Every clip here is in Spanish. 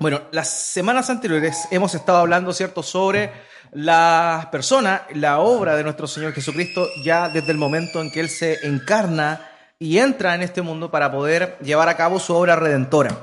Bueno, las semanas anteriores hemos estado hablando, ¿cierto?, sobre la persona, la obra de nuestro Señor Jesucristo, ya desde el momento en que Él se encarna y entra en este mundo para poder llevar a cabo su obra redentora.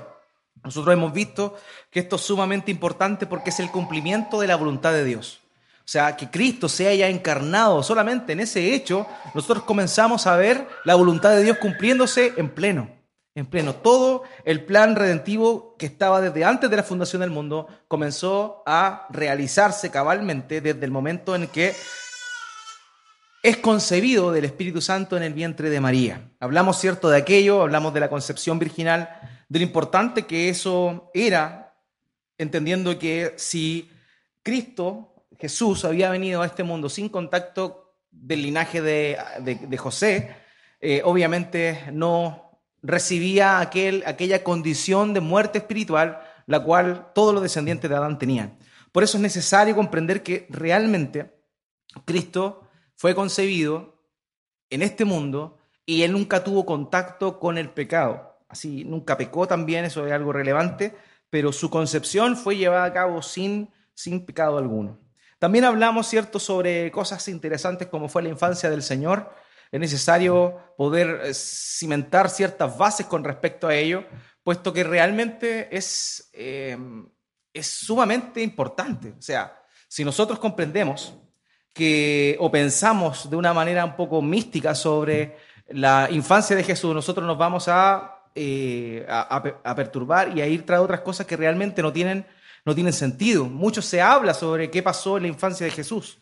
Nosotros hemos visto que esto es sumamente importante porque es el cumplimiento de la voluntad de Dios. O sea, que Cristo se haya encarnado solamente en ese hecho, nosotros comenzamos a ver la voluntad de Dios cumpliéndose en pleno en pleno. Todo el plan redentivo que estaba desde antes de la fundación del mundo comenzó a realizarse cabalmente desde el momento en que es concebido del Espíritu Santo en el vientre de María. Hablamos, cierto, de aquello, hablamos de la concepción virginal, de lo importante que eso era, entendiendo que si Cristo, Jesús, había venido a este mundo sin contacto del linaje de, José, eh, obviamente no recibía aquel, aquella condición de muerte espiritual, la cual todos los descendientes de Adán tenían. Por eso es necesario comprender que realmente Cristo fue concebido en este mundo y él nunca tuvo contacto con el pecado. Así, nunca pecó también, eso es algo relevante, pero su concepción fue llevada a cabo sin, sin pecado alguno. También hablamos, ¿cierto?, sobre cosas interesantes como fue la infancia del Señor, es necesario poder eh, cimentar ciertas bases con respecto a ello, puesto que realmente es, em, es sumamente importante. O sea, si nosotros comprendemos que o pensamos de una manera un poco mística sobre la infancia de Jesús, nosotros nos vamos a, eh, a, perturbar y a ir tras otras cosas que realmente no tienen, no tienen sentido. Mucho se habla sobre qué pasó en la infancia de Jesús.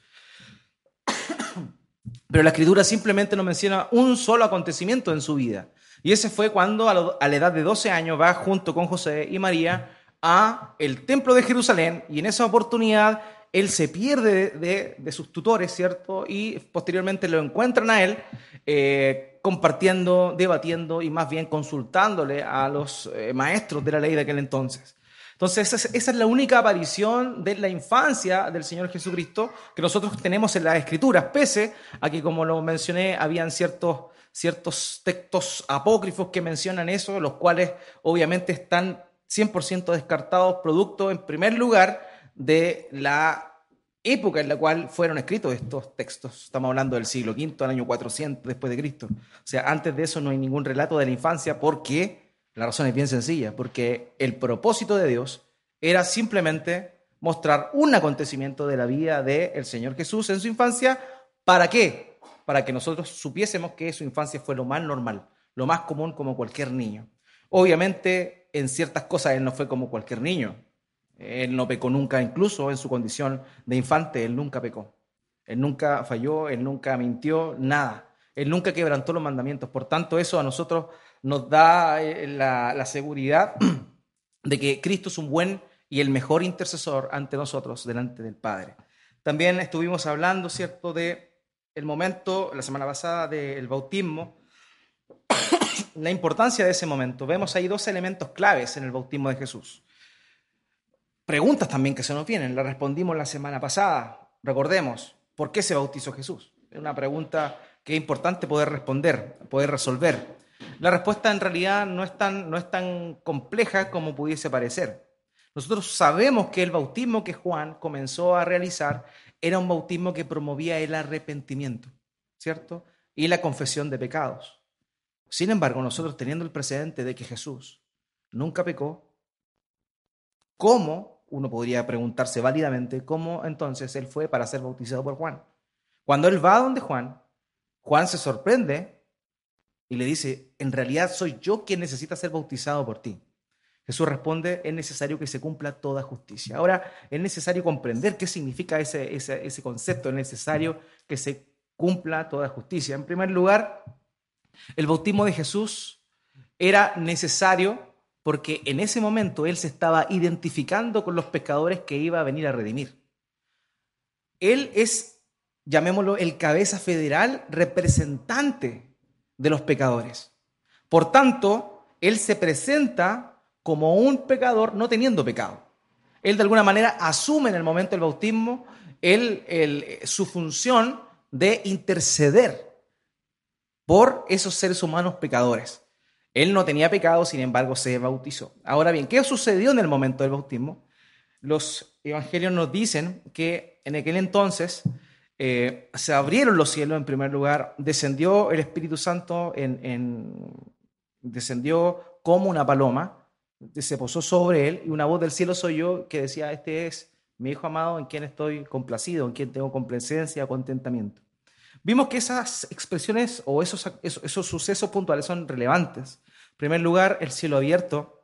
Pero la escritura simplemente nos menciona un solo acontecimiento en su vida. Y ese fue cuando a, la edad de 12 años va junto con José y María a el templo de Jerusalén y en esa oportunidad él se pierde de, sus tutores, ¿cierto? Y posteriormente lo encuentran a él eh, compartiendo, debatiendo y más bien consultándole a los eh, maestros de la ley de aquel entonces. Entonces, esa es la única aparición de la infancia del Señor Jesucristo que nosotros tenemos en las Escrituras, pese a que, como lo mencioné, habían ciertos, ciertos textos apócrifos que mencionan eso, los cuales obviamente están 100% descartados, producto, en primer lugar, de la época en la cual fueron escritos estos textos. Estamos hablando del siglo V, al año 400 después de Cristo. O sea, antes de eso no hay ningún relato de la infancia porque la razón es bien sencilla, porque el propósito de Dios era simplemente mostrar un acontecimiento de la vida del Señor Jesús en su infancia. ¿Para qué? Para que nosotros supiésemos que su infancia fue lo más normal, lo más común como cualquier niño. Obviamente, en ciertas cosas él no fue como cualquier niño. Él no pecó nunca, incluso en su condición de infante, él nunca pecó. Él nunca falló, él nunca mintió, nada. Él nunca quebrantó los mandamientos. Por tanto, eso a nosotros nos da eh, la, seguridad de que Cristo es un buen y el mejor intercesor ante nosotros, delante del Padre. También estuvimos hablando, ¿cierto?, de el momento, la semana pasada, del bautismo, la importancia de ese momento. Vemos ahí dos elementos claves en el bautismo de Jesús. Preguntas también que se nos vienen, la respondimos la semana pasada. Recordemos, ¿por qué se bautizó Jesús? Es una pregunta que es importante poder responder, poder resolver. La respuesta en realidad no es tan, no es tan compleja como pudiese parecer. Nosotros sabemos que el bautismo que Juan comenzó a realizar era un bautismo que promovía el arrepentimiento, ¿cierto? Y la confesión de pecados. Sin embargo, nosotros teniendo el precedente de que Jesús nunca pecó, ¿cómo, uno podría preguntarse válidamente, cómo entonces él fue para ser bautizado por Juan? Cuando él va donde Juan, Juan se sorprende y le dice, en realidad soy yo quien necesita ser bautizado por ti. Jesús responde, es necesario que se cumpla toda justicia. Ahora, es necesario comprender qué significa ese, ese, concepto, es necesario que se cumpla toda justicia. En primer lugar, el bautismo de Jesús era necesario porque en ese momento él se estaba identificando con los pecadores que iba a venir a redimir. Él es, llamémoslo, el cabeza federal representante de los pecadores. Por tanto, Él se presenta como un pecador no teniendo pecado. Él de alguna manera asume en el momento del bautismo su función de interceder por esos seres humanos pecadores. Él no tenía pecado, sin embargo, se bautizó. Ahora bien, ¿qué sucedió en el momento del bautismo? Los evangelios nos dicen que en aquel entonces eh, se abrieron los cielos en primer lugar, descendió el Espíritu Santo, en, descendió como una paloma, se posó sobre él y una voz del cielo soy yo que decía, este es mi Hijo amado en quien estoy complacido, en quien tengo complacencia, contentamiento. Vimos que esas expresiones o esos, esos, sucesos puntuales son relevantes. En primer lugar, el cielo abierto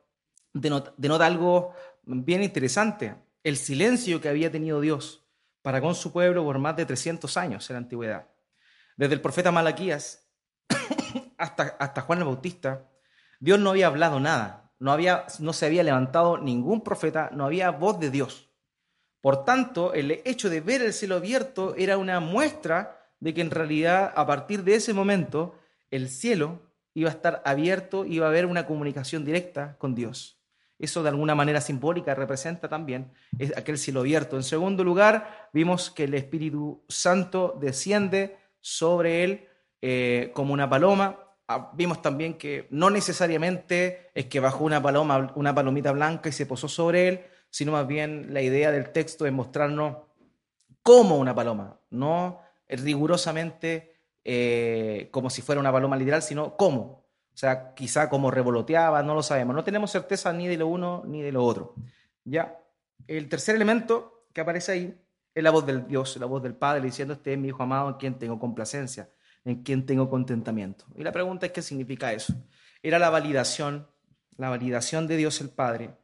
denota algo bien interesante, el silencio que había tenido Dios para con su pueblo por más de 300 años en la antigüedad. Desde el profeta Malaquías hasta, hasta Juan el Bautista, Dios no había hablado nada, no, había, no se había levantado ningún profeta, no había voz de Dios. Por tanto, el hecho de ver el cielo abierto era una muestra de que en realidad a partir de ese momento el cielo iba a estar abierto, iba a haber una comunicación directa con Dios. Eso de alguna manera simbólica representa también aquel cielo abierto. En segundo lugar, vimos que el Espíritu Santo desciende sobre él eh, como una paloma. Ah, vimos también que no necesariamente es que bajó una paloma, una palomita blanca y se posó sobre él, sino más bien la idea del texto es mostrarnos como una paloma, no rigurosamente eh, como si fuera una paloma literal, sino cómo, o sea, quizá como revoloteaba, no lo sabemos. No tenemos certeza ni de lo uno ni de lo otro. Ya. El tercer elemento que aparece ahí es la voz del Dios, la voz del Padre, diciendo, este es mi Hijo amado en quien tengo complacencia, en quien tengo contentamiento. Y la pregunta es, ¿qué significa eso? Era la validación, la validación de Dios el Padre,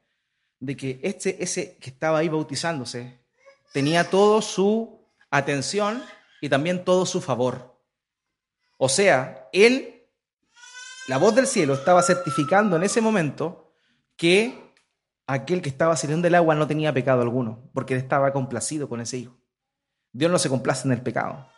de que este, ese que estaba ahí bautizándose, tenía todo su atención y también todo su favor. O sea, él la voz del cielo estaba certificando en ese momento que aquel que estaba saliendo del agua no tenía pecado alguno, porque estaba complacido con ese hijo. Dios no se complace en el pecado.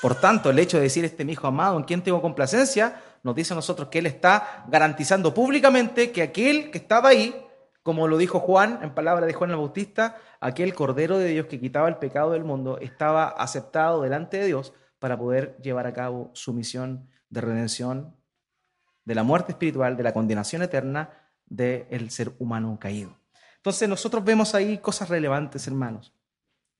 Por tanto, el hecho de decir este mi hijo amado en quien tengo complacencia, nos dice a nosotros que él está garantizando públicamente que aquel que estaba ahí, como lo dijo Juan en palabra de Juan el Bautista, aquel cordero de Dios que quitaba el pecado del mundo, estaba aceptado delante de Dios para poder llevar a cabo su misión de redención de la muerte espiritual, de la condenación eterna del ser humano caído. Entonces nosotros vemos ahí cosas relevantes, hermanos.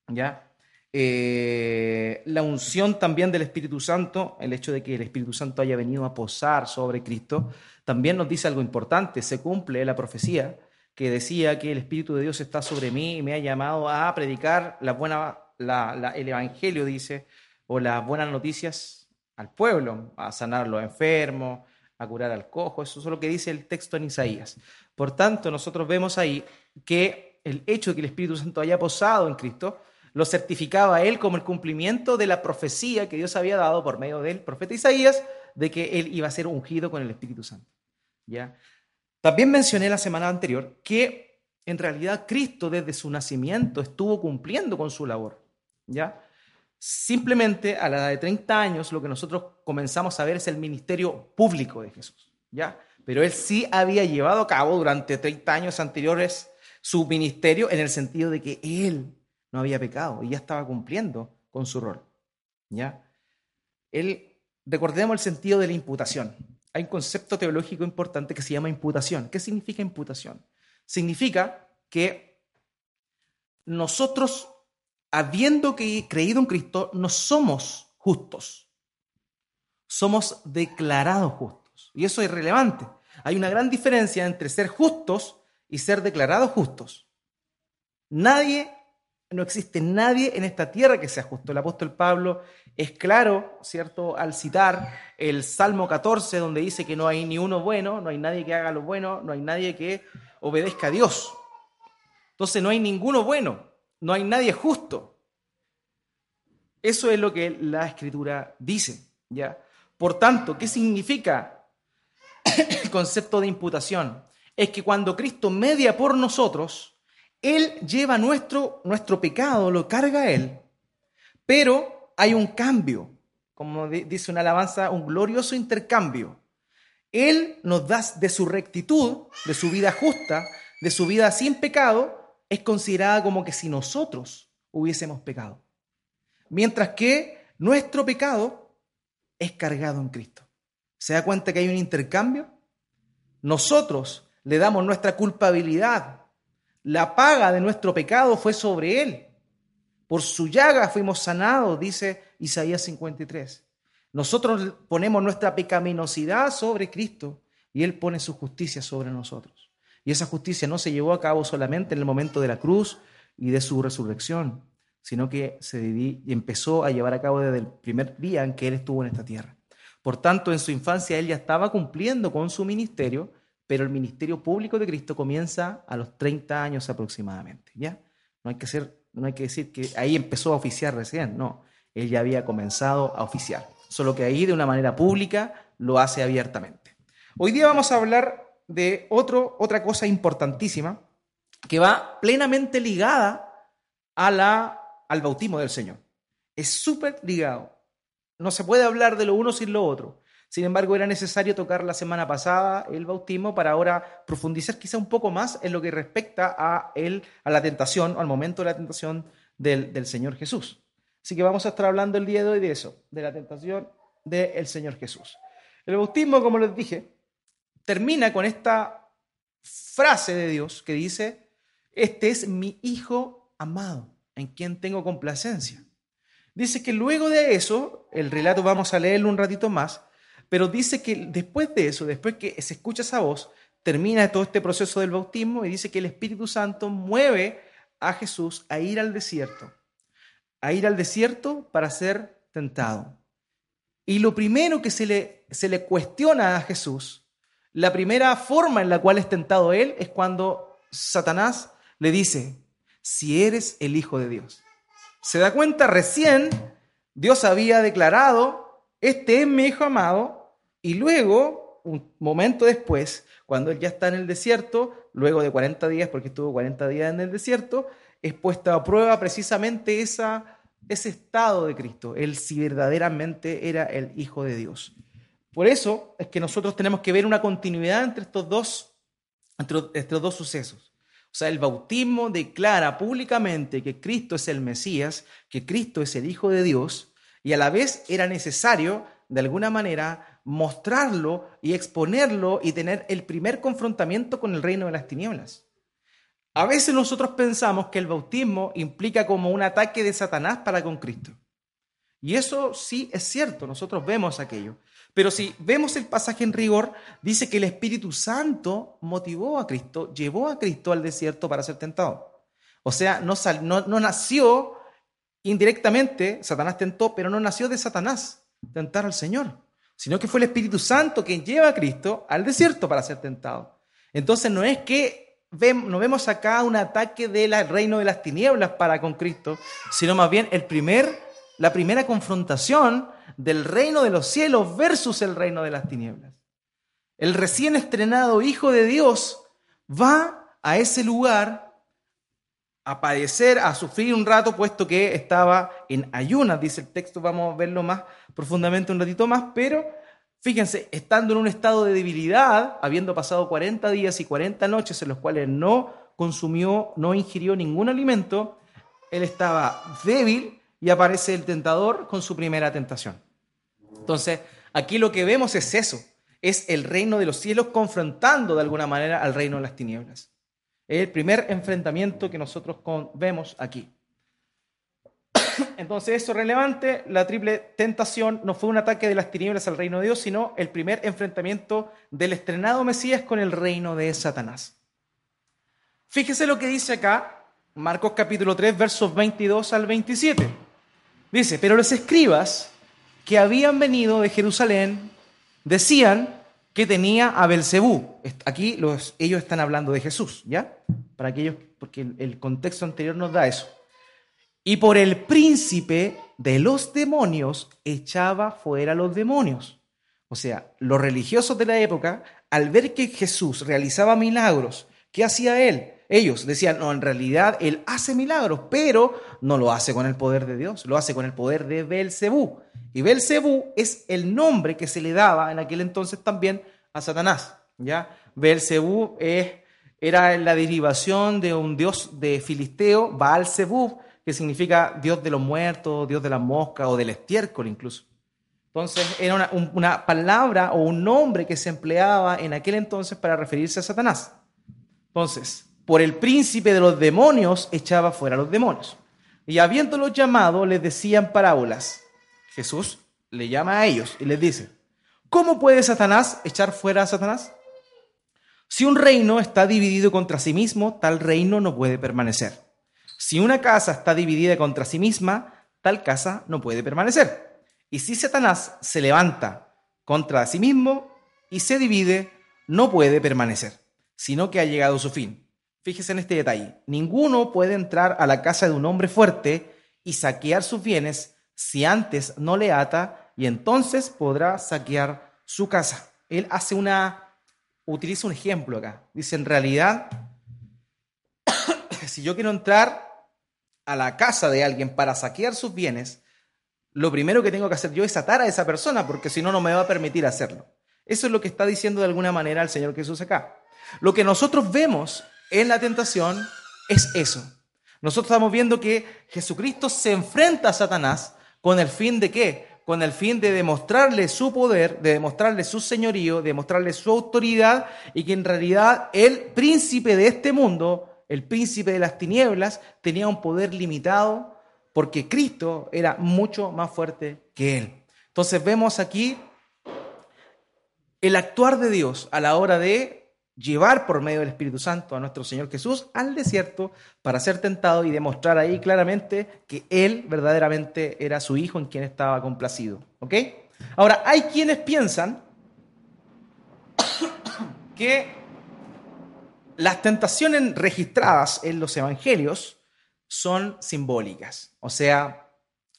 ¿Ya? Eh, la unción también del Espíritu Santo, el hecho de que el Espíritu Santo haya venido a posar sobre Cristo, también nos dice algo importante. Se cumple la profecía que decía que el Espíritu de Dios está sobre mí y me ha llamado a predicar la buena, el Evangelio, dice, o las buenas noticias al pueblo, a sanar a los enfermos, a curar al cojo. Eso es lo que dice el texto en Isaías. Por tanto, nosotros vemos ahí que el hecho de que el Espíritu Santo haya posado en Cristo lo certificaba a él como el cumplimiento de la profecía que Dios había dado por medio del profeta Isaías de que él iba a ser ungido con el Espíritu Santo. ¿Ya? También mencioné la semana anterior que en realidad Cristo desde su nacimiento estuvo cumpliendo con su labor. ¿Ya? Simplemente a la edad de 30 años lo que nosotros comenzamos a ver es el ministerio público de Jesús, ¿ya? Pero él sí había llevado a cabo durante 30 años anteriores su ministerio en el sentido de que él no había pecado y ya estaba cumpliendo con su rol, ¿ya? Él, recordemos el sentido de la imputación. Hay un concepto teológico importante que se llama imputación. ¿Qué significa imputación? Significa que nosotros habiendo creído en Cristo, no somos justos. Somos declarados justos. Y eso es relevante. Hay una gran diferencia entre ser justos y ser declarados justos. Nadie, no existe nadie en esta tierra que sea justo. El apóstol Pablo es claro, ¿cierto?, al citar el Salmo 14, donde dice que no hay ni uno bueno, no hay nadie que haga lo bueno, no hay nadie que obedezca a Dios. Entonces no hay ninguno bueno no hay nadie justo. Eso es lo que la escritura dice, ¿ya? Por tanto, ¿qué significa el concepto de imputación? Es que cuando Cristo media por nosotros, Él lleva nuestro, nuestro pecado, lo carga Él, pero hay un cambio, como dice una alabanza, un glorioso intercambio. Él nos da de su rectitud, de su vida justa, de su vida sin pecado, es considerada como que si nosotros hubiésemos pecado. Mientras que nuestro pecado es cargado en Cristo. ¿Se da cuenta que hay un intercambio? nosotros le damos nuestra culpabilidad. La paga de nuestro pecado fue sobre Él. Por su llaga fuimos sanados, dice Isaías 53. Nosotros ponemos nuestra pecaminosidad sobre Cristo y Él pone su justicia sobre nosotros. Y esa justicia no se llevó a cabo solamente en el momento de la cruz y de su resurrección, sino que se empezó a llevar a cabo desde el primer día en que Él estuvo en esta tierra. Por tanto, en su infancia Él ya estaba cumpliendo con su ministerio, pero el ministerio público de Cristo comienza a los 30 años aproximadamente. ¿ya? No hay que, ser, no hay que decir que ahí empezó a oficiar recién, no, Él ya había comenzado a oficiar, solo que ahí de una manera pública lo hace abiertamente. Hoy día vamos a hablar de otro, otra cosa importantísima que va plenamente ligada a la, al bautismo del Señor. Es súper ligado. No se puede hablar de lo uno sin lo otro. Sin embargo, era necesario tocar la semana pasada el bautismo para ahora profundizar quizá un poco más en lo que respecta a, él, a la tentación, al momento de la tentación del, del Señor Jesús. Así que vamos a estar hablando el día de hoy de eso, de la tentación del Señor Jesús. El bautismo, como les dije, termina con esta frase de Dios que dice, este es mi Hijo amado, en quien tengo complacencia. Dice que luego de eso, el relato vamos a leerlo un ratito más, pero dice que después de eso, después que se escucha esa voz, termina todo este proceso del bautismo y dice que el Espíritu Santo mueve a Jesús a ir al desierto, a ir al desierto para ser tentado. Y lo primero que se le, se le cuestiona a Jesús, la primera forma en la cual es tentado él es cuando Satanás le dice, si eres el Hijo de Dios. Se da cuenta recién, Dios había declarado, este es mi Hijo amado, y luego, un momento después, cuando él ya está en el desierto, luego de 40 días, porque estuvo 40 días en el desierto, es puesta a prueba precisamente esa, ese estado de Cristo, él si verdaderamente era el Hijo de Dios. Por eso es que nosotros tenemos que ver una continuidad entre estos dos, entre estos dos sucesos. O sea, el bautismo declara públicamente que Cristo es el Mesías, que Cristo es el Hijo de Dios, y a la vez era necesario, de alguna manera, mostrarlo y exponerlo y tener el primer confrontamiento con el reino de las tinieblas. A veces nosotros pensamos que el bautismo implica como un ataque de Satanás para con Cristo. Y eso sí es cierto, nosotros vemos aquello. Pero si vemos el pasaje en rigor, dice que el Espíritu Santo motivó a Cristo, llevó a Cristo al desierto para ser tentado. O sea, no, no, no nació indirectamente, Satanás tentó, pero no nació de Satanás tentar al Señor sino que fue el Espíritu Santo quien lleva a Cristo al desierto para ser tentado. Entonces no es que no vemos acá un ataque del reino de las tinieblas para con Cristo, sino más bien el primer, la primera confrontación del reino de los cielos versus el reino de las tinieblas. El recién estrenado Hijo de Dios va a ese lugar a padecer, a sufrir un rato, puesto que estaba en ayunas, dice el texto, vamos a verlo más profundamente un ratito más, pero fíjense, estando en un estado de debilidad, habiendo pasado 40 días y 40 noches en los cuales no consumió, no ingirió ningún alimento, él estaba débil y aparece el tentador con su primera tentación. Entonces, aquí lo que vemos es eso, es el reino de los cielos confrontando de alguna manera al reino de las tinieblas. Es el primer enfrentamiento que nosotros vemos aquí. Entonces, eso es relevante. La triple tentación no fue un ataque de las tinieblas al reino de Dios, sino el primer enfrentamiento del estrenado Mesías con el reino de Satanás. Fíjese lo que dice acá, Marcos capítulo 3, versos 22 al 27. Dice, pero los escribas que habían venido de Jerusalén decían, que tenía a Belcebú. Aquí los, ellos están hablando de Jesús, ¿ya? Para aquellos, porque el, contexto anterior nos da eso. Y por el príncipe de los demonios echaba fuera los demonios. O sea, los religiosos de la época, al ver que Jesús realizaba milagros, ¿qué hacía él? Ellos decían, no, en realidad él hace milagros, pero no lo hace con el poder de Dios, lo hace con el poder de Belcebú. Y Belcebú es el nombre que se le daba en aquel entonces también a Satanás. ¿ya? Belcebú es, era la derivación de un dios de filisteo, Baal Zebub, que significa dios de los muertos, dios de las moscas o del estiércol incluso. Entonces era una, palabra o un nombre que se empleaba en aquel entonces para referirse a Satanás. Entonces, por el príncipe de los demonios echaba fuera a los demonios. Y habiéndolos llamado, les decían parábolas. Jesús le llama a ellos y les dice, ¿cómo puede Satanás echar fuera a Satanás? Si un reino está dividido contra sí mismo, tal reino no puede permanecer. Si una casa está dividida contra sí misma, tal casa no puede permanecer. Y si Satanás se levanta contra sí mismo y se divide, no puede permanecer, sino que ha llegado su fin. Fíjese en este detalle. Ninguno puede entrar a la casa de un hombre fuerte y saquear sus bienes si antes no le ata y entonces podrá saquear su casa. Él hace una utiliza un ejemplo acá. Dice, en realidad, si yo quiero entrar a la casa de alguien para saquear sus bienes, lo primero que tengo que hacer yo es atar a esa persona, porque si no, no me va a permitir hacerlo. Eso es lo que está diciendo de alguna manera el Señor Jesús acá. Lo que nosotros vemos en la tentación es eso. Nosotros estamos viendo que Jesucristo se enfrenta a Satanás con el fin de qué? con el fin de demostrarle su poder, de demostrarle su señorío, de demostrarle su autoridad y que en realidad el príncipe de este mundo, el príncipe de las tinieblas, tenía un poder limitado porque Cristo era mucho más fuerte que él. Entonces vemos aquí el actuar de Dios a la hora de llevar por medio del Espíritu Santo a nuestro Señor Jesús al desierto para ser tentado y demostrar ahí claramente que Él verdaderamente era su Hijo en quien estaba complacido. ¿Ok? Ahora, hay quienes piensan que las tentaciones registradas en los evangelios son simbólicas. O sea,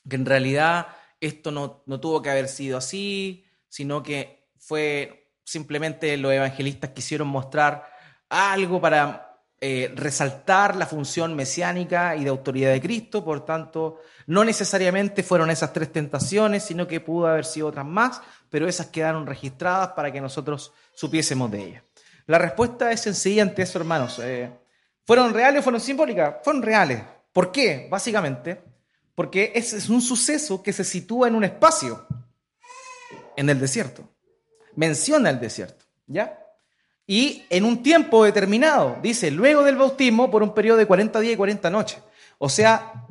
que en realidad esto no, no tuvo que haber sido así, sino que fue simplemente los evangelistas quisieron mostrar algo para eh, resaltar la función mesiánica y de autoridad de Cristo, por tanto, no necesariamente fueron esas tres tentaciones, sino que pudo haber sido otras más, pero esas quedaron registradas para que nosotros supiésemos de ellas. La respuesta es sencilla ante eso, hermanos. Eh, ¿Fueron reales o fueron simbólicas? Fueron reales. ¿Por qué? Básicamente, porque ese es un suceso que se sitúa en un espacio, en el desierto menciona el desierto, ¿ya? Y en un tiempo determinado, dice, luego del bautismo por un periodo de 40 días y 40 noches. O sea,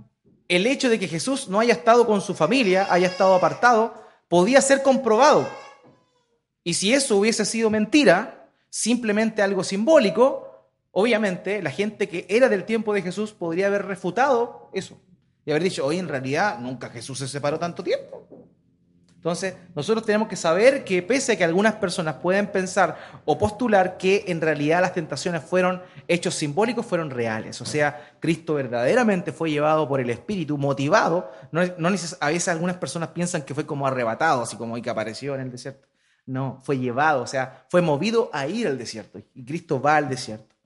el hecho de que Jesús no haya estado con su familia, haya estado apartado, podía ser comprobado. Y si eso hubiese sido mentira, simplemente algo simbólico, obviamente la gente que era del tiempo de Jesús podría haber refutado eso y haber dicho, hoy en realidad nunca Jesús se separó tanto tiempo. Entonces, nosotros tenemos que saber que pese a que algunas personas pueden pensar o postular que en realidad las tentaciones fueron hechos simbólicos, fueron reales. O sea, Cristo verdaderamente fue llevado por el Espíritu, motivado. No, a veces algunas personas piensan que fue como arrebatado, así como que apareció en el desierto. No, fue llevado, o sea, fue movido a ir al desierto. Y Cristo va al desierto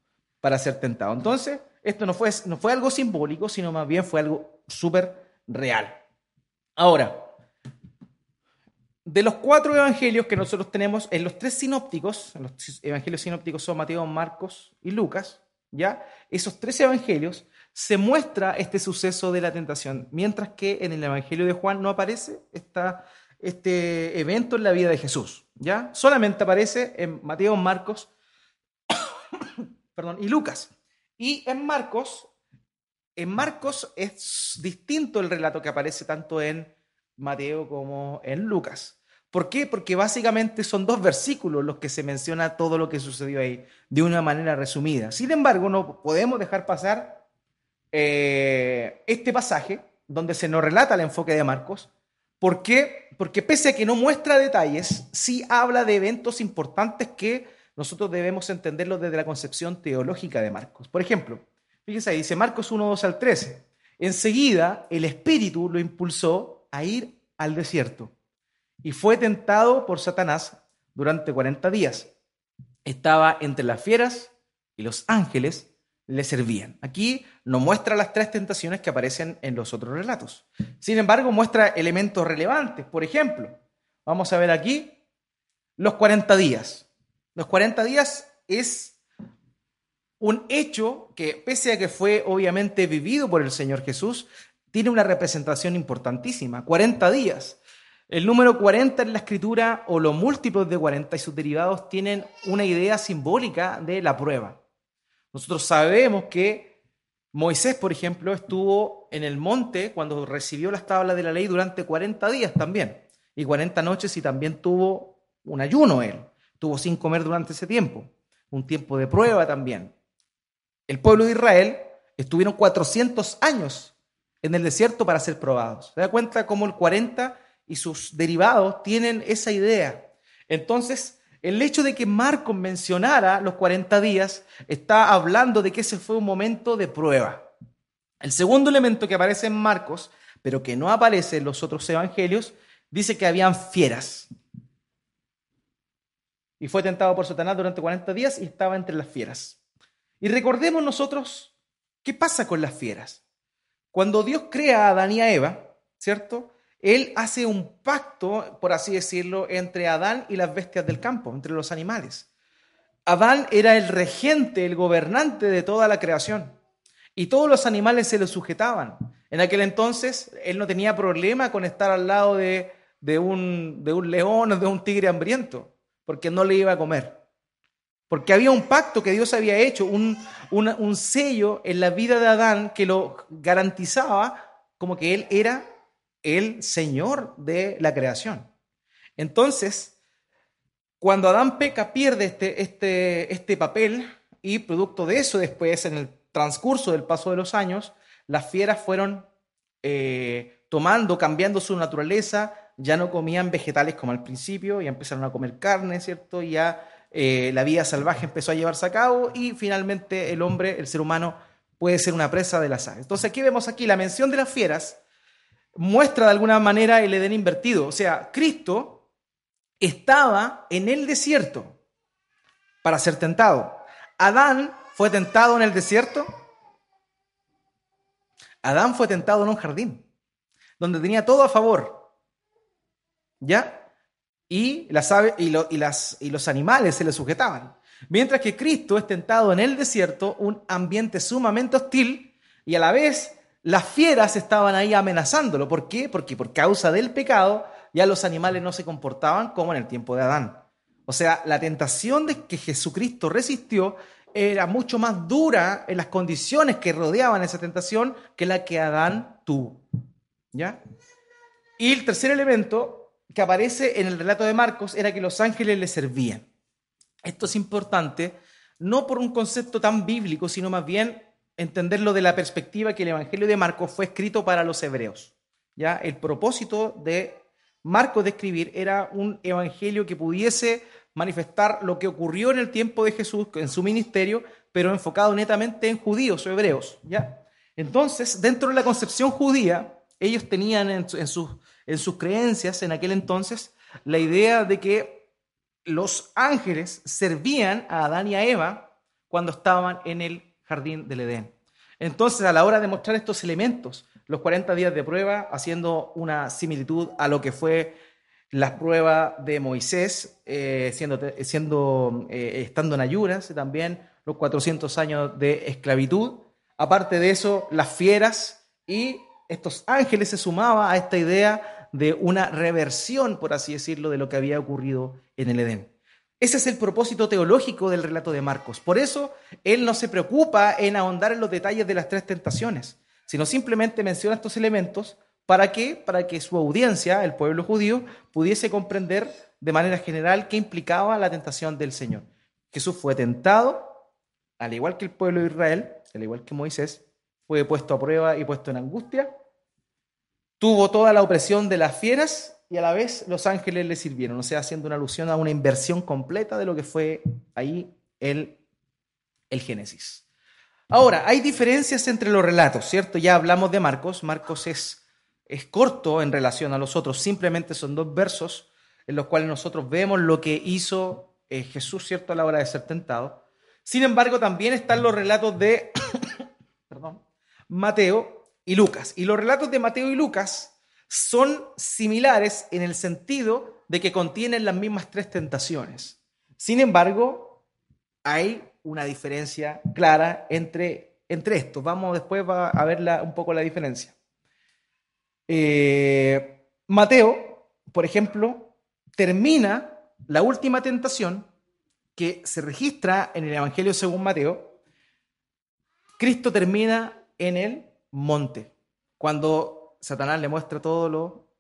para ser tentado. Entonces, esto no fue, no fue algo simbólico, sino más bien fue algo súper real. Ahora, de los cuatro evangelios que nosotros tenemos en los tres sinópticos, los evangelios sinópticos son Mateo, Marcos y Lucas, ¿ya? Esos tres evangelios se muestra este suceso de la tentación, mientras que en el evangelio de Juan no aparece este evento en la vida de Jesús, ¿ya? Solamente aparece en Mateo, Marcos perdón, y Lucas. Y en Marcos, en Marcos es distinto el relato que aparece tanto en Mateo como en Lucas. ¿Por qué? Porque básicamente son dos versículos los que se menciona todo lo que sucedió ahí de una manera resumida. Sin embargo, no podemos dejar pasar eh, este pasaje donde se nos relata el enfoque de Marcos. ¿Por? Porque pese a que no muestra detalles, sí habla de eventos importantes que nosotros debemos entenderlos desde la concepción teológica de Marcos. Por ejemplo, fíjense ahí, dice Marcos 1, 2 al 13. Enseguida el Espíritu lo impulsó a ir al desierto y fue tentado por Satanás durante 40 días. Estaba entre las fieras y los ángeles le servían. Aquí no muestra las tres tentaciones que aparecen en los otros relatos. Sin embargo, muestra elementos relevantes. Por ejemplo, vamos a ver aquí los 40 días. Los 40 días es un hecho que, pese a que fue obviamente vivido por el Señor Jesús, tiene una representación importantísima, 40 días. El número 40 en la escritura o los múltiplos de 40 y sus derivados tienen una idea simbólica de la prueba. Nosotros sabemos que Moisés, por ejemplo, estuvo en el monte cuando recibió las tablas de la ley durante 40 días también, y 40 noches y también tuvo un ayuno él, tuvo sin comer durante ese tiempo, un tiempo de prueba también. El pueblo de Israel estuvieron 400 años en el desierto para ser probados. ¿Se da cuenta cómo el 40 y sus derivados tienen esa idea? Entonces, el hecho de que Marcos mencionara los 40 días está hablando de que ese fue un momento de prueba. El segundo elemento que aparece en Marcos, pero que no aparece en los otros evangelios, dice que habían fieras. Y fue tentado por Satanás durante 40 días y estaba entre las fieras. Y recordemos nosotros qué pasa con las fieras. Cuando Dios crea a Adán y a Eva, ¿cierto? Él hace un pacto, por así decirlo, entre Adán y las bestias del campo, entre los animales. Adán era el regente, el gobernante de toda la creación. Y todos los animales se le sujetaban. En aquel entonces, él no tenía problema con estar al lado de, un, de un león o de un tigre hambriento, porque no le iba a comer. Porque había un pacto que Dios había hecho, un, un, sello en la vida de Adán que lo garantizaba como que él era el Señor de la creación. Entonces, cuando Adán peca, pierde este, este, este papel y producto de eso después, en el transcurso del paso de los años, las fieras fueron eh, tomando, cambiando su naturaleza, ya no comían vegetales como al principio, y empezaron a comer carne, ¿cierto? Ya eh, la vida salvaje empezó a llevarse a cabo y finalmente el hombre, el ser humano, puede ser una presa de las aves. Entonces aquí vemos aquí la mención de las fieras muestra de alguna manera el Edén invertido. O sea, Cristo estaba en el desierto para ser tentado. Adán fue tentado en el desierto. Adán fue tentado en un jardín, donde tenía todo a favor. ¿Ya? y, las aves, y, las, y los animales se le sujetaban. Mientras que Cristo es tentado en el desierto, un ambiente sumamente hostil, y a la vez las fieras estaban ahí amenazándolo. ¿Por qué? Porque por causa del pecado ya los animales no se comportaban como en el tiempo de Adán. O sea, la tentación de que Jesucristo resistió era mucho más dura en las condiciones que rodeaban esa tentación que la que Adán tuvo. ¿Ya? Y el tercer elemento que aparece en el relato de Marcos era que los ángeles le servían. Esto es importante, no por un concepto tan bíblico, sino más bien entenderlo de la perspectiva que el Evangelio de Marcos fue escrito para los hebreos. ¿ya? El propósito de Marcos de escribir era un evangelio que pudiese manifestar lo que ocurrió en el tiempo de Jesús, en su ministerio, pero enfocado netamente en judíos o hebreos. ¿ya? Entonces, dentro de la concepción judía, ellos tenían en, sus sus creencias en aquel entonces la idea de que los ángeles servían a Adán y a Eva cuando estaban en el jardín del Edén. Entonces, a la hora de mostrar estos elementos, los 40 días de prueba, haciendo una similitud a lo que fue la prueba de Moisés, eh, siendo, siendo eh, estando en ayunas, también los 400 años de esclavitud. Aparte de eso, las fieras y estos ángeles se sumaba a esta idea de una reversión, por así decirlo, de lo que había ocurrido en el Edén. Ese es el propósito teológico del relato de Marcos. Por eso él no se preocupa en ahondar en los detalles de las tres tentaciones, sino simplemente menciona estos elementos para que para que su audiencia, el pueblo judío, pudiese comprender de manera general qué implicaba la tentación del Señor. Jesús fue tentado, al igual que el pueblo de Israel, al igual que Moisés, fue puesto a prueba y puesto en angustia, tuvo toda la opresión de las fieras y a la vez los ángeles le sirvieron, o sea, haciendo una alusión a una inversión completa de lo que fue ahí el, el Génesis. Ahora, hay diferencias entre los relatos, ¿cierto? Ya hablamos de Marcos, Marcos es, es corto en relación a los otros, simplemente son dos versos en los cuales nosotros vemos lo que hizo eh, Jesús, ¿cierto?, a la hora de ser tentado. Sin embargo, también están los relatos de perdón, Mateo y Lucas. Y los relatos de Mateo y Lucas son similares en el sentido de que contienen las mismas tres tentaciones. Sin embargo, hay una diferencia clara entre, entre estos. Vamos después a ver un poco la diferencia. Eh, Mateo por ejemplo, termina la última tentación que se registra en el Evangelio según Mateo. Cristo termina en el monte, cuando Satanás le muestra todos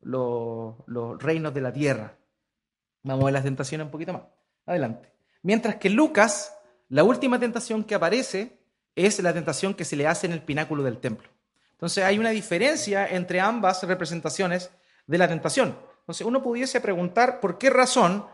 los reinos de la tierra. Vamos a ver las tentaciones un poquito más. Adelante. Mientras que Lucas, la última tentación que aparece es la tentación que se le hace en el pináculo del templo. Entonces hay una diferencia entre ambas representaciones de la tentación. Entonces uno pudiese preguntar por qué razón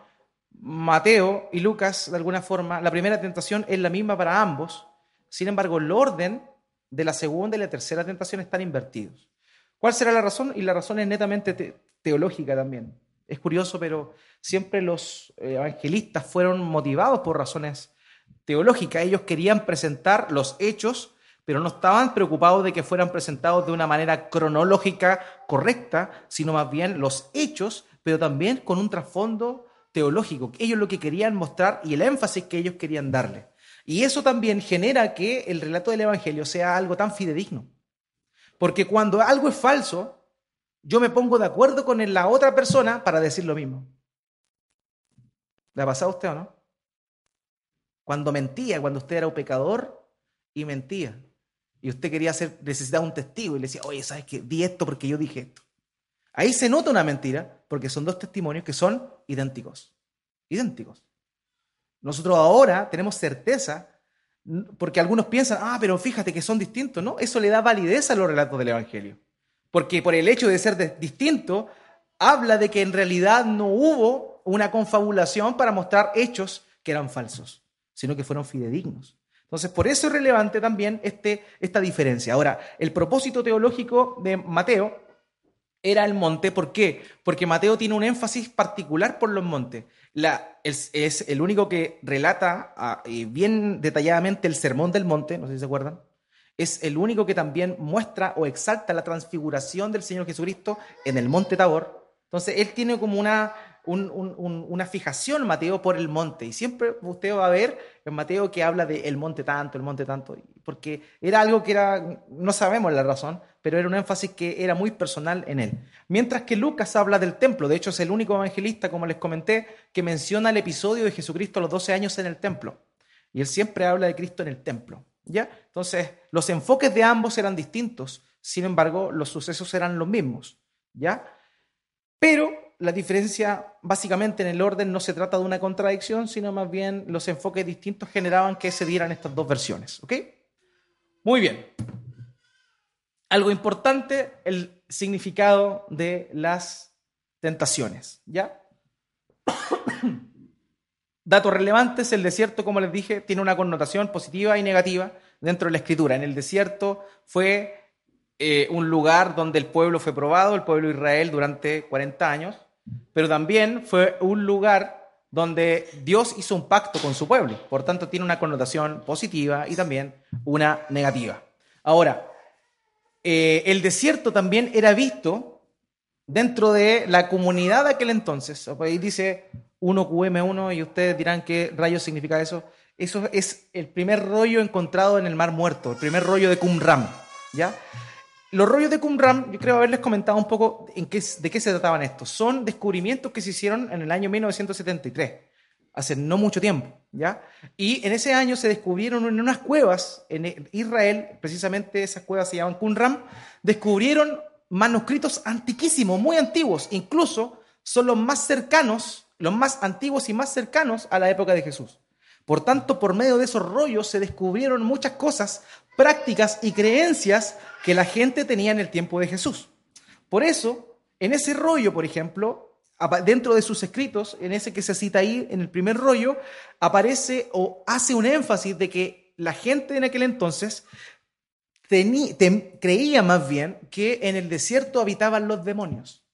Mateo y Lucas, de alguna forma, la primera tentación es la misma para ambos, sin embargo el orden de la segunda y la tercera tentación están invertidos. ¿Cuál será la razón? Y la razón es netamente teológica también. Es curioso, pero siempre los eh, evangelistas fueron motivados por razones teológicas. Ellos querían presentar los hechos, pero no estaban preocupados de que fueran presentados de una manera cronológica correcta, sino más bien los hechos, pero también con un trasfondo teológico. Ellos lo que querían mostrar y el énfasis que ellos querían darle. Y eso también genera que el relato del Evangelio sea algo tan fidedigno. Porque cuando algo es falso, yo me pongo de acuerdo con la otra persona para decir lo mismo. ¿Le ha pasado a usted o no? Cuando mentía, cuando usted era un pecador y mentía. Y usted quería hacer, necesitaba un testigo y le decía, oye, ¿sabes qué? Di esto porque yo dije esto. Ahí se nota una mentira porque son dos testimonios que son idénticos. Idénticos. Nosotros ahora tenemos certeza porque algunos piensan, ah, pero fíjate que son distintos, ¿no? Eso le da validez a los relatos del Evangelio. Porque por el hecho de ser distinto, habla de que en realidad no hubo una confabulación para mostrar hechos que eran falsos, sino que fueron fidedignos. Entonces, por eso es relevante también este, esta diferencia. Ahora, el propósito teológico de Mateo era el monte. ¿Por qué? Porque Mateo tiene un énfasis particular por los montes. es, el único que relata ah, bien detalladamente el sermón del monte, no sé si se acuerdan. Es el único que también muestra o exalta la transfiguración del Señor Jesucristo en el monte Tabor. Entonces, él tiene como una, una fijación, Mateo, por el monte. Y siempre usted va a ver en Mateo que habla de el monte tanto, el monte tanto, porque era algo que era, no sabemos la razón, pero era un énfasis que era muy personal en él. Mientras que Lucas habla del templo, de hecho es el único evangelista, como les comenté, que menciona el episodio de Jesucristo a los 12 años en el templo. Y él siempre habla de Cristo en el templo. ¿ya? Entonces, los enfoques de ambos eran distintos, sin embargo, los sucesos eran los mismos. ¿ya? Pero la diferencia básicamente en el orden no se trata de una contradicción, sino más bien los enfoques distintos generaban que se dieran estas dos versiones. ¿Ok? Muy bien. Algo importante, el significado de las tentaciones. ¿Ya? Datos relevantes, el desierto, como les dije, tiene una connotación positiva y negativa dentro de la escritura. En el desierto fue eh, un lugar donde el pueblo fue probado, el pueblo de Israel, durante 40 años pero también fue un lugar donde Dios hizo un pacto con su pueblo. Por tanto, tiene una connotación positiva y también una negativa. Ahora, eh, el desierto también era visto dentro de la comunidad de aquel entonces. Ahí dice 1QM1 y ustedes dirán qué rayos significa eso. Eso es el primer rollo encontrado en el Mar Muerto, el primer rollo de Qumran. ¿ya? Los rollos de Qumran, yo creo haberles comentado un poco de qué se trataban estos. Son descubrimientos que se hicieron en el año 1973, hace no mucho tiempo, ¿ya? Y en ese año se descubrieron en unas cuevas en Israel, precisamente esas cuevas se llaman Qumran, descubrieron manuscritos antiquísimos, muy antiguos, incluso son los más cercanos, los más antiguos y más cercanos a la época de Jesús. Por tanto, por medio de esos rollos se descubrieron muchas cosas, prácticas y creencias que la gente tenía en el tiempo de Jesús. Por eso, en ese rollo, por ejemplo, dentro de sus escritos, en ese que se cita ahí, en el primer rollo, aparece o hace un énfasis de que la gente en aquel entonces creía más bien que en el desierto habitaban los demonios.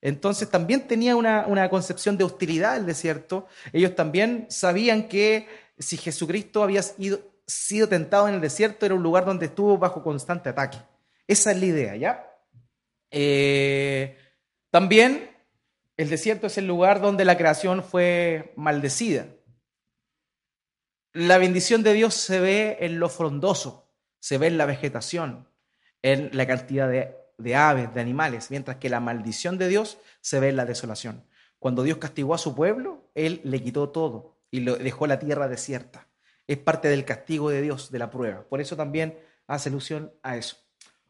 Entonces también tenía una, concepción de hostilidad el desierto. Ellos también sabían que si Jesucristo había sido tentado en el desierto, era un lugar donde estuvo bajo constante ataque. Esa es la idea, ¿ya? Eh, también el desierto es el lugar donde la creación fue maldecida. La bendición de Dios se ve en lo frondoso, se ve en la vegetación, en la cantidad de aves, de animales, mientras que la maldición de Dios se ve en la desolación. Cuando Dios castigó a su pueblo, Él le quitó todo y lo dejó la tierra desierta. Es parte del castigo de Dios, de la prueba. Por eso también hace alusión a eso.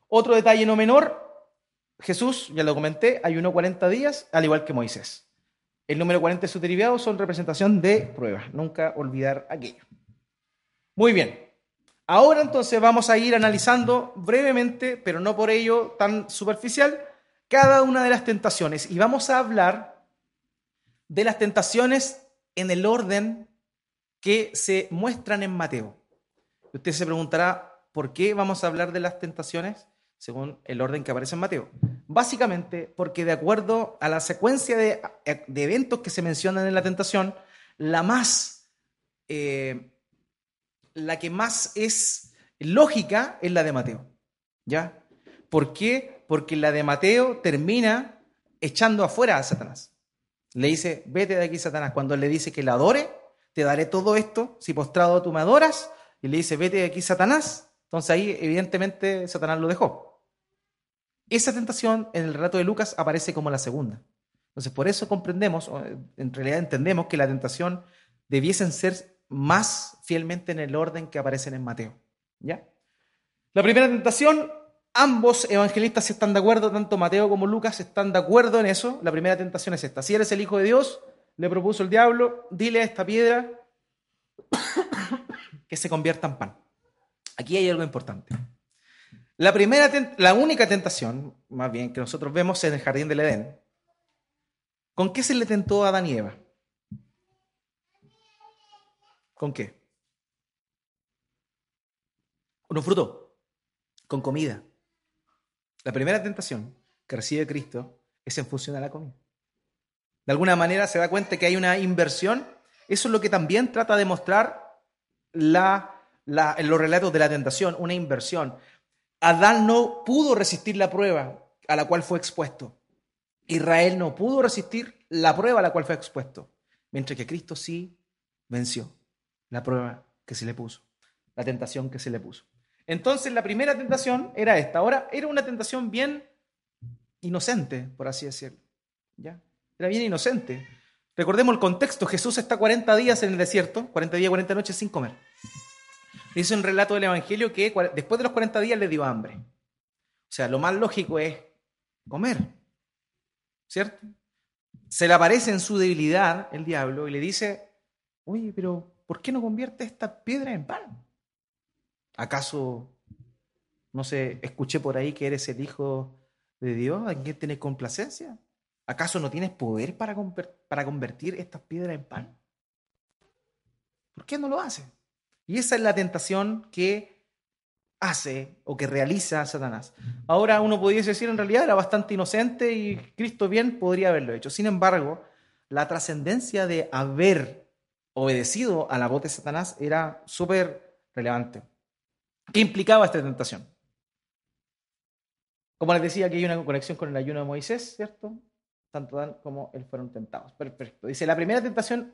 Otro detalle no menor, Jesús, ya lo comenté, ayunó 40 días, al igual que Moisés. El número 40 de sus derivados son representación de pruebas. Nunca olvidar aquello. Muy bien. Ahora entonces vamos a ir analizando brevemente, pero no por ello tan superficial, cada una de las tentaciones. Y vamos a hablar de las tentaciones en el orden que se muestran en Mateo. Usted se preguntará, ¿por qué vamos a hablar de las tentaciones según el orden que aparece en Mateo? Básicamente porque de acuerdo a la secuencia de, eventos que se mencionan en la tentación, la más, eh, la que más es lógica es la de Mateo. ¿Ya? ¿Por qué? Porque la de Mateo termina echando afuera a Satanás. Le dice, vete de aquí, Satanás. Cuando le dice que la adore, te daré todo esto, si postrado tú me adoras, y le dice, vete de aquí, Satanás. Entonces ahí, evidentemente, Satanás lo dejó. Esa tentación en el relato de Lucas aparece como la segunda. Entonces, por eso comprendemos, en realidad entendemos que la tentación debiesen ser más fielmente en el orden que aparecen en Mateo. ¿Ya? La primera tentación Ambos evangelistas están de acuerdo, tanto Mateo como Lucas están de acuerdo en eso. La primera tentación es esta. Si eres el Hijo de Dios, le propuso el diablo, dile a esta piedra que se convierta en pan. Aquí hay algo importante. La, primera, la única tentación, más bien, que nosotros vemos en el jardín del Edén, ¿con qué se le tentó a Adán y Eva? ¿Con qué? Con un fruto, con comida. La primera tentación que recibe Cristo es en función a la comida. De alguna manera se da cuenta que hay una inversión. Eso es lo que también trata de mostrar en los relatos de la tentación, una inversión. Adán no pudo resistir la prueba a la cual fue expuesto. Israel no pudo resistir la prueba a la cual fue expuesto. Mientras que Cristo sí venció la prueba que se le puso, la tentación que se le puso. Entonces la primera tentación era esta. Ahora era una tentación bien inocente, por así decirlo. ¿Ya? Era bien inocente. Recordemos el contexto. Jesús está 40 días en el desierto, 40 días, 40 noches sin comer. Dice un relato del Evangelio que después de los 40 días le dio hambre. O sea, lo más lógico es comer. ¿Cierto? Se le aparece en su debilidad el diablo y le dice, oye, pero ¿por qué no convierte esta piedra en pan? ¿Acaso, no sé, escuché por ahí que eres el Hijo de Dios, en quien tienes complacencia? ¿Acaso no tienes poder para, para convertir estas piedras en pan? ¿Por qué no lo hace? Y esa es la tentación que hace o que realiza Satanás. Ahora uno pudiese decir en realidad era bastante inocente y Cristo bien podría haberlo hecho. Sin embargo, la trascendencia de haber obedecido a la voz de Satanás era súper relevante. ¿Qué implicaba esta tentación? Como les decía, que hay una conexión con el ayuno de Moisés, ¿cierto? Tanto Dan como él fueron tentados. Perfecto. Dice, la primera tentación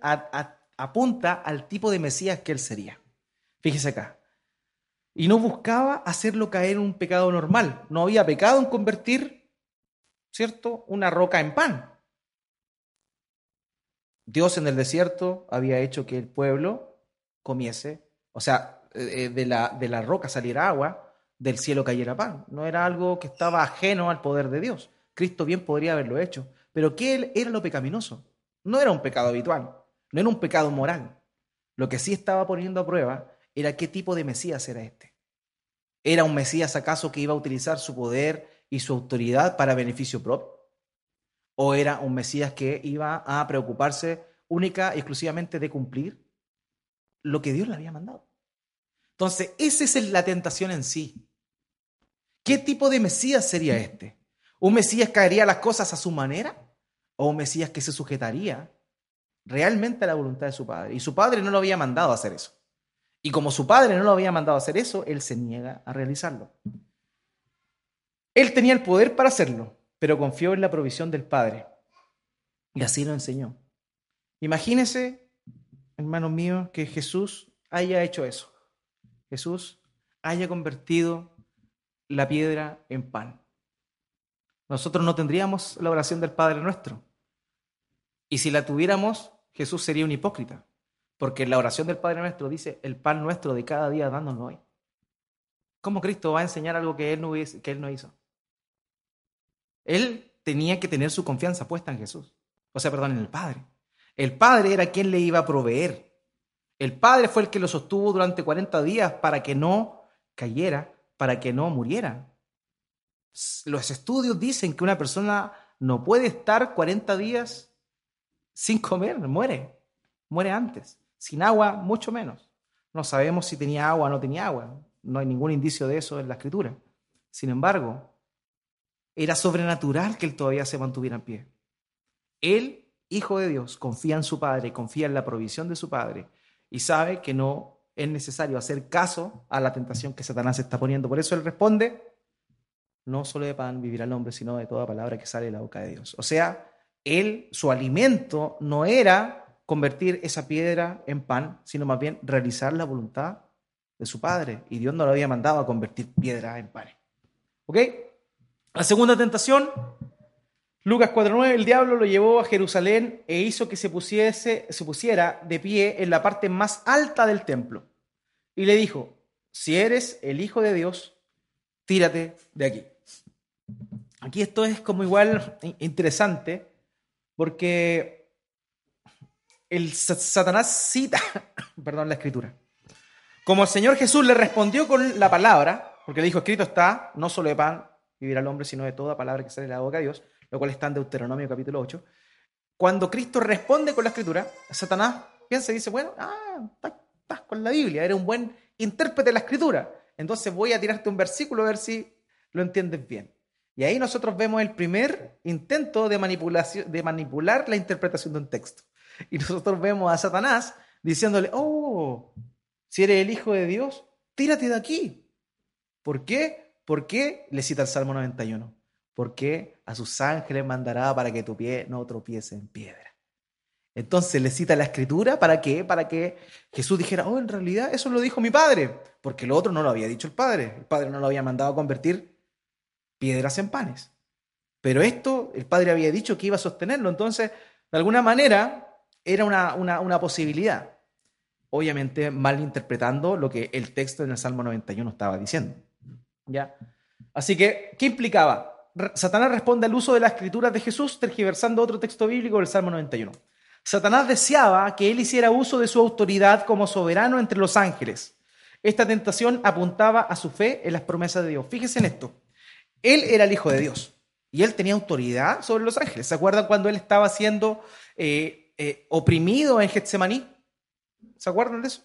apunta al tipo de Mesías que él sería. Fíjese acá. Y no buscaba hacerlo caer en un pecado normal. No había pecado en convertir, ¿cierto?, una roca en pan. Dios en el desierto había hecho que el pueblo comiese, o sea, eh, de, la, de la roca saliera agua, del cielo cayera pan. No era algo que estaba ajeno al poder de Dios. Cristo bien podría haberlo hecho. Pero ¿qué era lo pecaminoso? No era un pecado habitual, no era un pecado moral. Lo que sí estaba poniendo a prueba era qué tipo de Mesías era este. ¿Era un Mesías acaso que iba a utilizar su poder y su autoridad para beneficio propio? ¿O era un Mesías que iba a preocuparse única y exclusivamente de cumplir lo que Dios le había mandado? Entonces, esa es la tentación en sí. ¿Qué tipo de Mesías sería este? ¿Un Mesías que haría las cosas a su manera? ¿O un Mesías que se sujetaría realmente a la voluntad de su padre? Y su padre no lo había mandado a hacer eso. Y como su padre no lo había mandado a hacer eso, él se niega a realizarlo. Él tenía el poder para hacerlo, pero confió en la provisión del Padre. Y así lo enseñó. Imagínese, hermanos míos, que Jesús haya hecho eso. Jesús haya convertido la piedra en pan. nosotros no tendríamos la oración del Padre nuestro. Y si la tuviéramos, Jesús sería un hipócrita, porque la oración del Padre nuestro dice, el pan nuestro de cada día dándonos hoy. ¿Cómo Cristo va a enseñar algo que él, no, que él no hizo? Él tenía que tener su confianza puesta en Jesús, o sea, perdón, en el Padre. El Padre era quien le iba a proveer. El Padre fue el que lo sostuvo durante 40 días para que no cayera, para que no muriera. Los estudios dicen que una persona no puede estar 40 días sin comer, muere, muere antes. Sin agua, mucho menos. No sabemos si tenía agua o no tenía agua. No hay ningún indicio de eso en la escritura. Sin embargo, era sobrenatural que él todavía se mantuviera en pie. Él, hijo de Dios, confía en su Padre, confía en la provisión de su Padre y sabe que no es necesario hacer caso a la tentación que Satanás está poniendo. Por eso él responde, no solo de pan vivirá el hombre, sino de toda palabra que sale de la boca de Dios. O sea, él, su alimento no era convertir esa piedra en pan, sino más bien realizar la voluntad de su padre. Y Dios no lo había mandado a convertir piedra en pan. ¿Ok? La segunda tentación, Lucas 4.9, el diablo lo llevó a Jerusalén e hizo que se, pusiese, se pusiera de pie en la parte más alta del templo. Y le dijo, si eres el Hijo de Dios, tírate de aquí. Aquí esto es como igual interesante porque el Satanás cita, perdón, la escritura. Como el Señor Jesús le respondió con la palabra, porque le dijo, escrito está, no solo de pan vivirá el hombre, sino de toda palabra que sale de la boca de Dios, lo cual está en Deuteronomio capítulo 8. Cuando Cristo responde con la escritura, Satanás piensa y dice, bueno, ah, estás con la Biblia, eres un buen intérprete de la escritura. Entonces voy a tirarte un versículo a ver si lo entiendes bien. Y ahí nosotros vemos el primer intento de, manipulación, de manipular la interpretación de un texto. Y nosotros vemos a Satanás diciéndole, oh, si eres el Hijo de Dios, tírate de aquí. ¿Por qué? ¿Por qué? Le cita el Salmo 91. Porque a sus ángeles mandará para que tu pie no tropiece en piedra. Entonces le cita la escritura para qué? Para que Jesús dijera, oh, en realidad eso lo dijo mi padre, porque lo otro no lo había dicho el padre. El padre no lo había mandado a convertir piedras en panes. Pero esto el Padre había dicho que iba a sostenerlo, entonces, de alguna manera, era una, una, posibilidad. Obviamente, malinterpretando lo que el texto en el Salmo 91 estaba diciendo. ¿Ya? Así que, ¿qué implicaba? Satanás responde al uso de la escritura de Jesús, tergiversando otro texto bíblico del Salmo 91. Satanás deseaba que él hiciera uso de su autoridad como soberano entre los ángeles. Esta tentación apuntaba a su fe en las promesas de Dios. Fíjese en esto. Él era el Hijo de Dios y él tenía autoridad sobre los ángeles. ¿Se acuerdan cuando él estaba siendo eh, eh, oprimido en Getsemaní? ¿Se acuerdan de eso?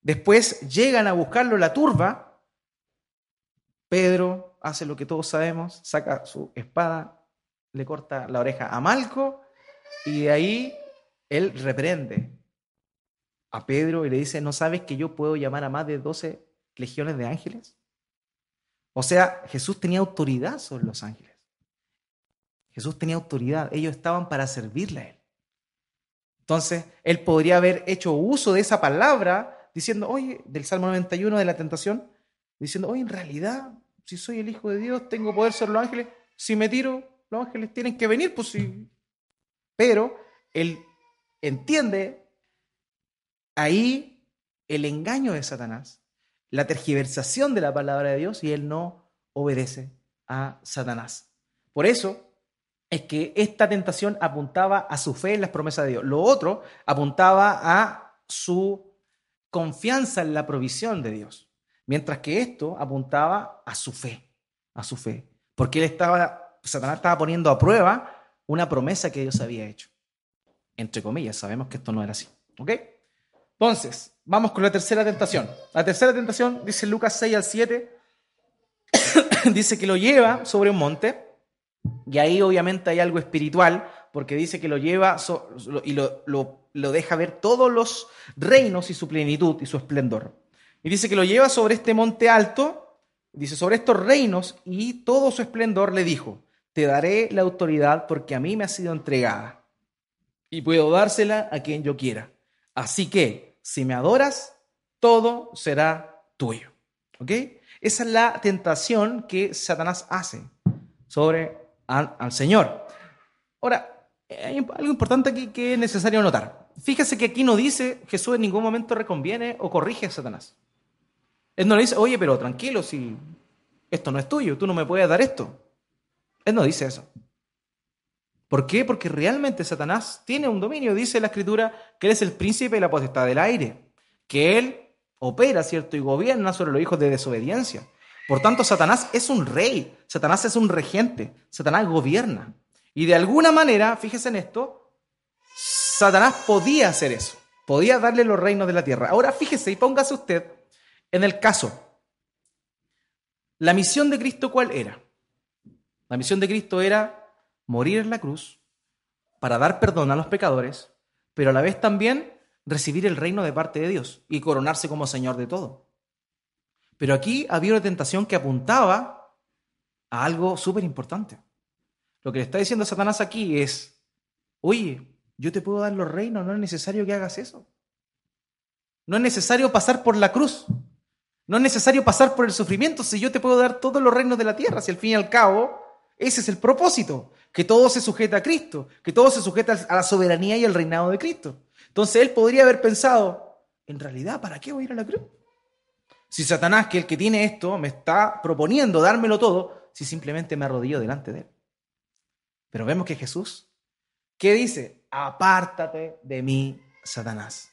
Después llegan a buscarlo la turba. Pedro hace lo que todos sabemos, saca su espada, le corta la oreja a Malco y de ahí él reprende a Pedro y le dice, ¿no sabes que yo puedo llamar a más de 12 legiones de ángeles? O sea, Jesús tenía autoridad sobre los ángeles. Jesús tenía autoridad. Ellos estaban para servirle a Él. Entonces, Él podría haber hecho uso de esa palabra diciendo, oye, del Salmo 91 de la tentación, diciendo, oye, en realidad, si soy el Hijo de Dios, tengo poder sobre los ángeles. Si me tiro, los ángeles tienen que venir, pues sí. Pero Él entiende ahí el engaño de Satanás la tergiversación de la palabra de Dios y él no obedece a Satanás. Por eso es que esta tentación apuntaba a su fe en las promesas de Dios. Lo otro apuntaba a su confianza en la provisión de Dios. Mientras que esto apuntaba a su fe, a su fe. Porque él estaba, Satanás estaba poniendo a prueba una promesa que Dios había hecho. Entre comillas, sabemos que esto no era así. ¿Ok? Entonces, vamos con la tercera tentación. La tercera tentación, dice Lucas 6 al 7, dice que lo lleva sobre un monte, y ahí obviamente hay algo espiritual, porque dice que lo lleva y lo, lo deja ver todos los reinos y su plenitud y su esplendor. Y dice que lo lleva sobre este monte alto, dice, sobre estos reinos y todo su esplendor le dijo, te daré la autoridad porque a mí me ha sido entregada y puedo dársela a quien yo quiera. Así que, si me adoras, todo será tuyo. ¿Ok? Esa es la tentación que Satanás hace sobre al, Señor. Ahora, hay algo importante aquí que es necesario notar. Fíjese que aquí no dice Jesús en ningún momento reconviene o corrige a Satanás. Él no le dice, oye, pero tranquilo, si esto no es tuyo, tú no me puedes dar esto. Él no dice eso. ¿Por qué? Porque realmente Satanás tiene un dominio. Dice la escritura que él es el príncipe de la potestad del aire, que él opera, ¿cierto? Y gobierna sobre los hijos de desobediencia. Por tanto, Satanás es un rey, Satanás es un regente, Satanás gobierna. Y de alguna manera, fíjese en esto, Satanás podía hacer eso, podía darle los reinos de la tierra. Ahora fíjese y póngase usted en el caso. La misión de Cristo, ¿cuál era? La misión de Cristo era morir en la cruz para dar perdón a los pecadores, pero a la vez también recibir el reino de parte de Dios y coronarse como Señor de todo. Pero aquí había una tentación que apuntaba a algo súper importante. Lo que le está diciendo Satanás aquí es, oye, yo te puedo dar los reinos, no es necesario que hagas eso. No es necesario pasar por la cruz. No es necesario pasar por el sufrimiento si yo te puedo dar todos los reinos de la tierra. Si al fin y al cabo, ese es el propósito, que todo se sujeta a Cristo, que todo se sujeta a la soberanía y al reinado de Cristo. Entonces él podría haber pensado, en realidad, ¿para qué voy a ir a la cruz? Si Satanás, que el que tiene esto, me está proponiendo dármelo todo, si simplemente me arrodillo delante de él. Pero vemos que Jesús, ¿qué dice? Apártate de mí, Satanás.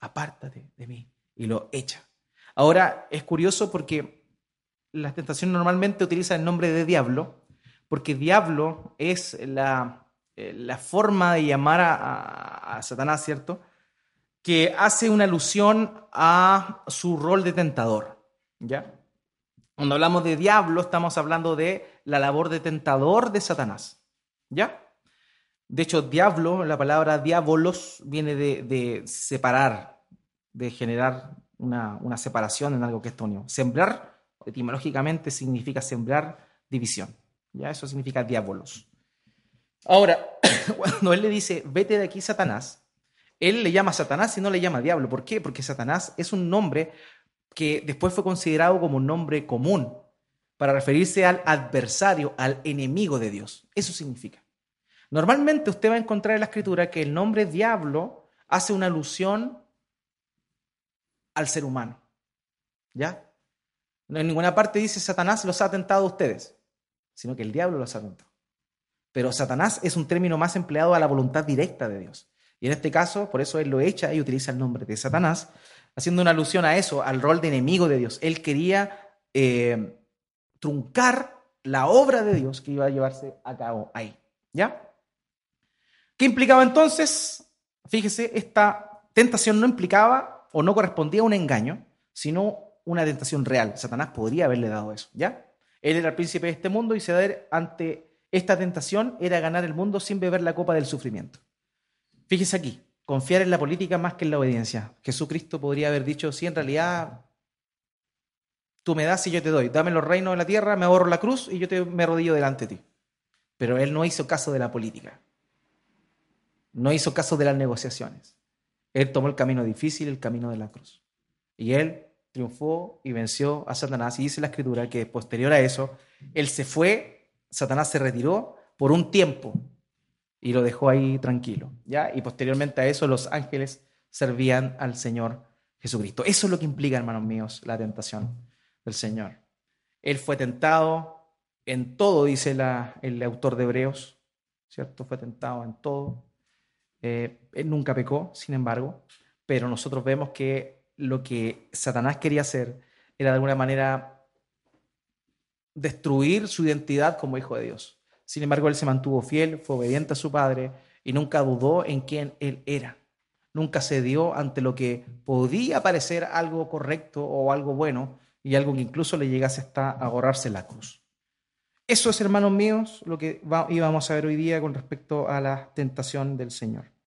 Apártate de mí. Y lo echa. Ahora, es curioso porque la tentación normalmente utiliza el nombre de diablo, porque diablo es la, eh, la forma de llamar a Satanás, ¿cierto? Que hace una alusión a su rol de tentador. ¿Ya? Cuando hablamos de diablo, estamos hablando de la labor de tentador de Satanás. ¿Ya? De hecho, diablo, la palabra diabolos viene de, separar, de generar una, separación en algo que es tonio. Sembrar, etimológicamente, significa sembrar división. ¿Ya? Eso significa diabolos. Ahora, cuando él le dice, vete de aquí, Satanás, él le llama Satanás y no le llama diablo. ¿Por qué? Porque Satanás es un nombre que después fue considerado como un nombre común para referirse al adversario, al enemigo de Dios. Eso significa. Normalmente usted va a encontrar en la escritura que el nombre diablo hace una alusión al ser humano. ¿Ya? En ninguna parte dice Satanás los ha tentado a ustedes, sino que el diablo los ha tentado. Pero Satanás es un término más empleado a la voluntad directa de Dios. Y en este caso, por eso él lo echa y utiliza el nombre de Satanás, haciendo una alusión a eso, al rol de enemigo de Dios. Él quería eh, truncar la obra de Dios que iba a llevarse a cabo ahí. ¿Ya? ¿Qué implicaba entonces? Fíjese, esta tentación no implicaba o no correspondía a un engaño, sino una tentación real. Satanás podría haberle dado eso, ¿ya? Él era el príncipe de este mundo y ceder ante esta tentación era ganar el mundo sin beber la copa del sufrimiento. Fíjese aquí, confiar en la política más que en la obediencia. Jesucristo podría haber dicho, sí, en realidad, tú me das y yo te doy. Dame los reinos de la tierra, me ahorro la cruz y yo te, me arrodillo delante de ti. Pero él no hizo caso de la política. No hizo caso de las negociaciones. Él tomó el camino difícil, el camino de la cruz. Y él triunfó y venció a Satanás. Y dice la escritura que posterior a eso, él se fue, Satanás se retiró por un tiempo, y lo dejó ahí tranquilo. ¿ya? Y posteriormente a eso los ángeles servían al Señor Jesucristo. Eso es lo que implica, hermanos míos, la tentación del Señor. Él fue tentado en todo, dice la, el autor de Hebreos, ¿cierto? Fue tentado en todo. Eh, él nunca pecó, sin embargo, pero nosotros vemos que lo que Satanás quería hacer era de alguna manera destruir su identidad como hijo de Dios. Sin embargo, él se mantuvo fiel, fue obediente a su padre y nunca dudó en quién él era. Nunca cedió ante lo que podía parecer algo correcto o algo bueno y algo que incluso le llegase hasta ahorrarse la cruz. Eso es, hermanos míos, lo que íbamos a ver hoy día con respecto a la tentación del Señor.